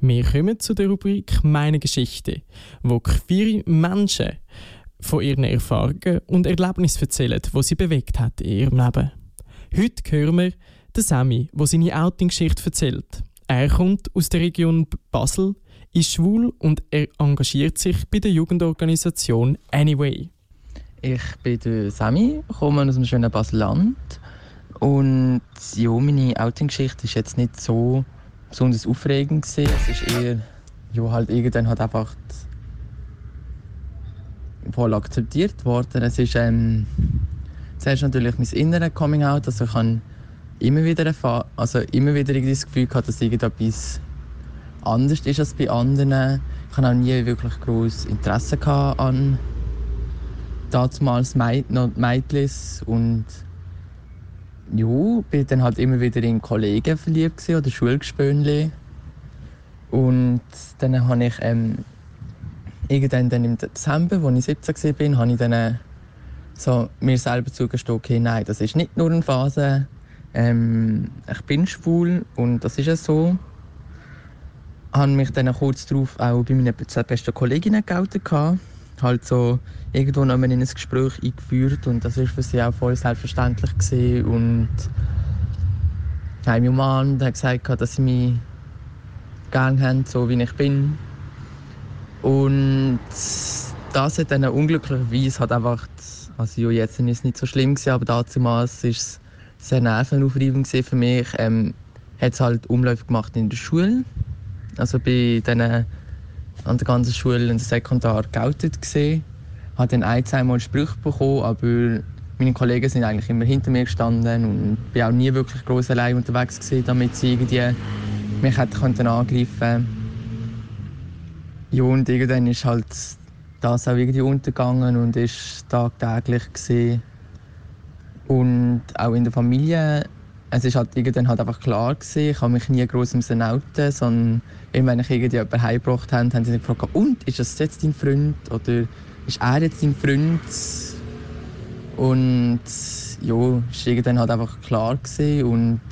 Wir kommen zu der Rubrik Meine Geschichte, wo queere Menschen von ihren Erfahrungen und Erlebnissen erzählen, die sie bewegt hat in ihrem Leben. Heute hören wir den Sammy, der seine Outing-Geschichte erzählt. Er kommt aus der Region Basel, ist schwul und er engagiert sich bei der Jugendorganisation Anyway. Ich bin der Sammy, komme aus einem schönen Basel-Land und ja, meine Outing-Geschichte ist jetzt nicht so besonders aufregend gewesen. Es ist eher, ja, halt irgendwann hat einfach voll akzeptiert worden. Es ist ähm, zuerst natürlich mein inneres Coming-out, also ich habe immer wieder, also immer wieder das Gefühl gehabt, dass irgendetwas anders ist als bei anderen. Ich hatte auch nie wirklich großes Interesse an damals Mädchen und ja, bin dann halt immer wieder in Kollegen verliebt oder Schulgespönli. Und dann habe ich ähm, irgendwann dann im Dezember, als ich 17 war, habe ich dann äh, so mir selber zugestehen, okay, nein, das ist nicht nur eine Phase. Ähm, ich bin schwul und das ist ja so. Ich habe mich dann kurz darauf auch bei meinen besten Kolleginnen geoutet. Halt so irgendwo noch in ein Gespräch eingeführt und das war für sie auch voll selbstverständlich. Gewesen. Und mein Mann hat gesagt, dass sie mich gerne haben, so wie ich bin. Und das hat dann unglücklicherweise hat einfach, also jetzt ist es nicht so schlimm gewesen, aber damals war es sehr nervenaufreibend für mich. Ähm, hat es halt Umläufe gemacht in der Schule, also bei denen an der ganzen Schule der Sekundar geoutet gesehen. Habe dann ein, zweimal Sprüche bekommen, aber meine Kollegen sind eigentlich immer hinter mir gestanden und bin auch nie wirklich groß allein unterwegs gewesen, damit sie irgendwie mich hätten angreifen können. Ja, und irgendwann ist halt das auch irgendwie untergegangen und ist tagtäglich gesehen. Und auch in der Familie, es ist halt irgendwann halt einfach klar gewesen, ich habe mich nie groß im outen, sondern immer wenn ich irgendwie jemanden heimgebracht habe, haben sie sich gefragt, und, ist das jetzt dein Freund oder ist er jetzt dein Freund? Und ja, es war irgendwann halt einfach klar gewesen und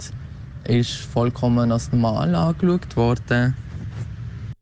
ist vollkommen als normal angeschaut worden.